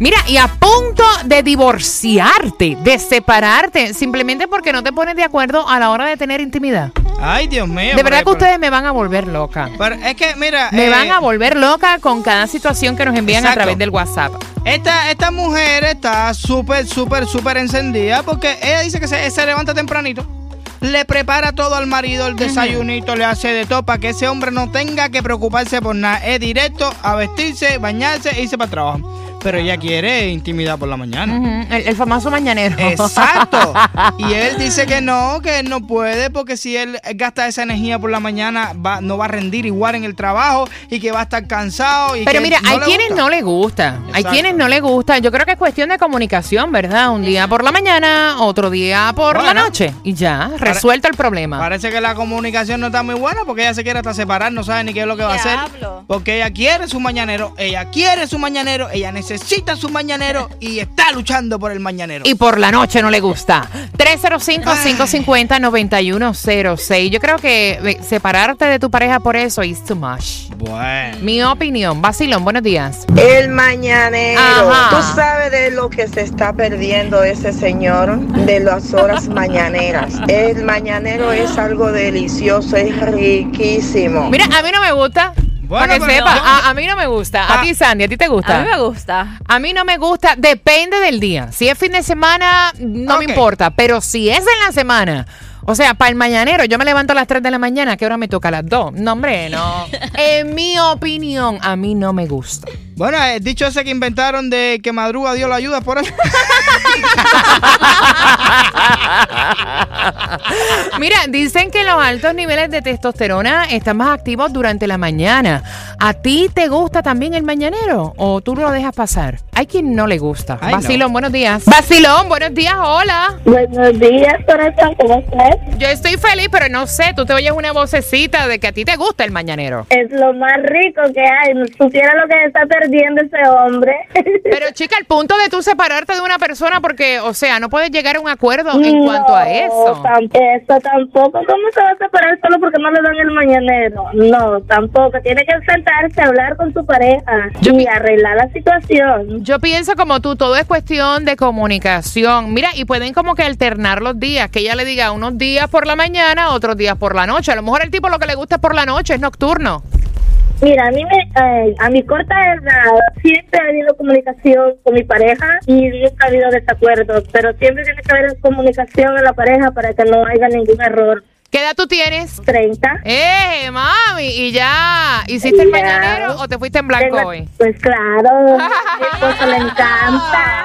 Mira, y a punto de divorciarte, de separarte, simplemente porque no te pones de acuerdo a la hora de tener intimidad. Ay, Dios mío. De verdad que ustedes me van a volver loca. pero es que, mira. Me eh, van a volver loca con cada situación que nos envían a través del WhatsApp. Esta, esta mujer está súper, súper, súper encendida porque ella dice que se, se levanta tempranito. Le prepara todo al marido, el desayunito, le hace de todo para que ese hombre no tenga que preocuparse por nada. Es directo a vestirse, bañarse e irse para el trabajo. Pero ella quiere intimidad por la mañana. El, el famoso mañanero. Exacto. Y él dice que no, que él no puede porque si él gasta esa energía por la mañana va, no va a rendir igual en el trabajo y que va a estar cansado. Y Pero que mira, no hay quienes gusta. no le gusta. Hay Exacto. quienes no le gusta. Yo creo que es cuestión de comunicación, ¿verdad? Un día por la mañana, otro día por la noche. Y ya, resuelto el problema. Parece que la comunicación no está muy buena porque ella se quiere hasta separar, no sabe ni qué es lo que va a hacer. Porque ella quiere su mañanero, ella quiere su mañanero, ella necesita su mañanero y está luchando por el mañanero. Y por la noche no le gusta. 305-550-9106. Yo creo que separarte de tu pareja por eso is too much. bueno. Mi opinión. Basilón, buenos días. El mañanero. Ajá. Tú sabes de lo que se está perdiendo ese señor de las horas mañaneras. El mañanero es algo delicioso, es riquísimo. Mira, a mí no me gusta. Bueno, para que pero sepa, yo- a, a mí no me gusta. A ti, Sandy, ¿a ti te gusta? A mí me gusta. A mí no me gusta, depende del día. Si es fin de semana, no me importa. Pero si es en la semana, o sea, para el mañanero, yo me levanto a las 3 de la mañana, ¿qué hora me toca? A las 2. No, hombre, no. en mi opinión, a mí no me gusta. Bueno, el dicho ese que inventaron de que madruga Dios lo ayuda por eso. Mira, dicen que los altos niveles de testosterona están más activos durante la mañana. ¿A ti te gusta también el mañanero o tú lo dejas pasar? Hay quien no le gusta. Ay, no. Basilón, buenos días. Basilón, buenos días, hola. Buenos días, corazón, ¿cómo estás? Yo estoy feliz, pero no sé, tú te oyes una vocecita de que a ti te gusta el mañanero. Es lo más rico que hay. Supiera lo que está perdiendo ese hombre. Pero chica, el punto de tú separarte de una persona porque, o sea, no puedes llegar a un acuerdo en cuanto a eso. eso tampoco. ¿Cómo se va a separar solo porque no le dan el mañanero? No, tampoco. Tiene que sentarse a hablar con su pareja Yo y arreglar la situación. Yo pienso como tú, todo es cuestión de comunicación. Mira, y pueden como que alternar los días, que ella le diga unos días por la mañana, otros días por la noche. A lo mejor el tipo lo que le gusta es por la noche, es nocturno. Mira, a mí me, eh, a mi corta edad siempre ha habido comunicación con mi pareja y nunca ha habido desacuerdos, pero siempre tiene que haber comunicación en la pareja para que no haya ningún error. ¿Qué edad tú tienes? 30. ¡Eh, mami! ¿Y ya hiciste el mañanero o te fuiste en blanco hoy? Pues claro, a mi esposo le encanta.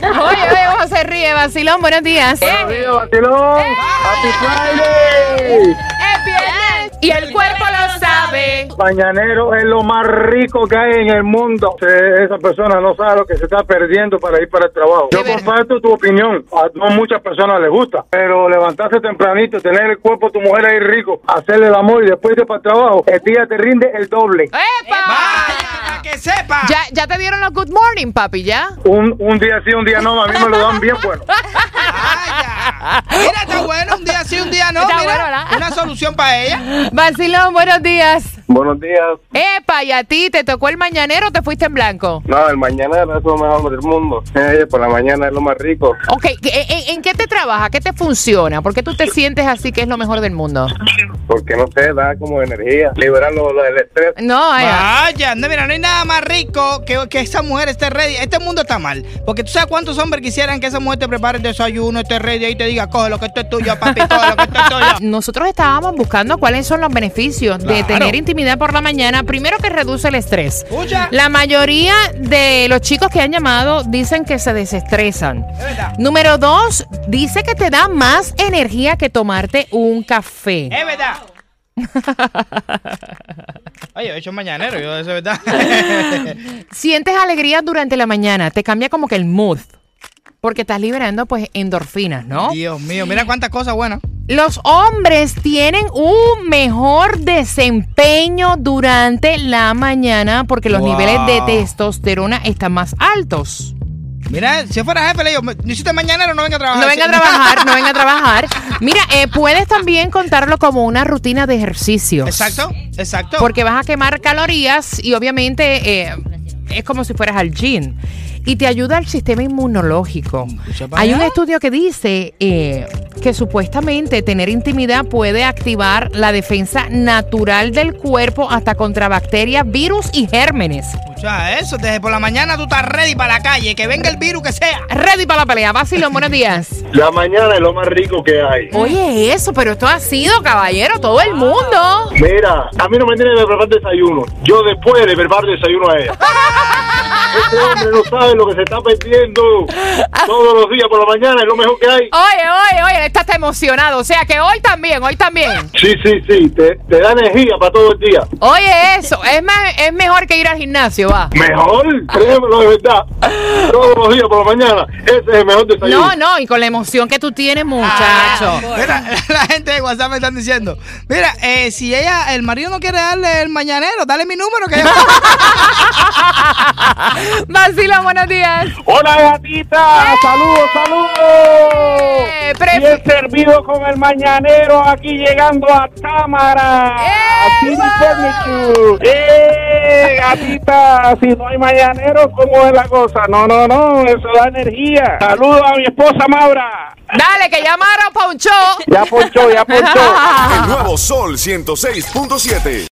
Oye, oye, ¿cómo se ríe, Basilón? Buenos días. ¡Es viernes! Y el cuerpo lo sabe. Mañanero es lo más rico que hay en el mundo. Esa persona no sabe lo que se está perdiendo para ir para el trabajo. Yo comparto tu opinión. A no muchas personas les gusta. Pero levantarse tempranito, tener el cuerpo de tu mujer ahí rico, hacerle el amor y después irte para el trabajo, el día te rinde el doble. ¡Epa! ¡Vaya, para que sepa! ¿Ya, ya te dieron los good morning, papi, ¿ya? Un, un día sí, un día no, a mí me lo dan bien bueno. Mira, está bueno, un día sí, un día no. Está Mira, bueno, ¿verdad? una solución para ella. Basilón, buenos días. Buenos días. Epa, ¿y a ti te tocó el mañanero o te fuiste en blanco? No, el mañanero es lo mejor del mundo. Eh, por la mañana es lo más rico. Ok, ¿en, en- en qué te trabaja? ¿Qué te funciona? ¿Por qué tú te sientes así que es lo mejor del mundo? Porque no sé, da como energía, liberar lo, lo del estrés. No, ay, ay. Vaya, no, mira, no hay nada más rico que, que esa mujer esté ready. Este mundo está mal. Porque tú sabes cuántos hombres quisieran que esa mujer te prepare el desayuno, esté ready y te diga, coge lo que esto es tuyo, papi, coge lo que esto es tuyo. Nosotros estábamos buscando cuáles son los beneficios de tener intimidad por la mañana. Primero que reduce el estrés. Escucha. La mayoría de los chicos que han llamado dicen que se desestresan. Es verdad. Número dos, dice que te da más energía que tomarte un café. Es verdad. Oye, yo he hecho mañanero, yo eso es verdad. Sientes alegría durante la mañana, te cambia como que el mood. Porque estás liberando pues endorfinas, ¿no? Dios mío, mira cuántas cosas buenas. Los hombres tienen un mejor desempeño durante la mañana porque los Wow. niveles de testosterona están más altos. Mira, si fuera jefe, le digo, necesito mañanero, no venga a trabajar. No venga a trabajar, no venga a trabajar. Mira, eh, puedes también contarlo como una rutina de ejercicios. Exacto, exacto. Porque vas a quemar calorías y obviamente eh, es como si fueras al gym. Y te ayuda al sistema inmunológico. Para Hay un estudio que dice eh, que supuestamente tener intimidad puede activar la defensa natural del cuerpo hasta contra bacterias, virus y gérmenes. Escucha eso, desde por la mañana tú estás ready para la calle, que venga el virus que sea. Ready para la pelea. Basilio, buenos días. La mañana es lo más rico que hay. Oye, eso, pero esto ha sido, caballero, todo el mundo. Mira, a mí no me tiene que preparar desayuno. Yo después le preparo desayuno a ella. Este hombre no sabe lo que se está perdiendo. Todos los días por la mañana es lo mejor que hay. Oye, oye, oye, está hasta emocionado. O sea que hoy también, hoy también. Sí, sí, sí. Te, te da energía para todo el día. Oye, eso, es, más, es mejor que ir al gimnasio, va. Mejor, créemelo de verdad. Todos los días por la mañana. Ese es el mejor desayuno. No, no, y con la emoción que tú tienes, muchacho. Ah, Mira, la gente de WhatsApp me están diciendo, mira, eh, si ella, el marido no quiere darle el mañanero, dale mi número que yo... Basilo, buenos días. Hola gatita, saludos, saludos. Eh, Bien servido con el mañanero aquí llegando a Cámara. ¡Eh, gatita! Si no hay mañanero, ¿cómo es la cosa? No, no, no, eso da energía. Saludos a mi esposa Maura. Dale, que llamaron show. Ya ponchó, ya ponchó. El nuevo Sol 106.7.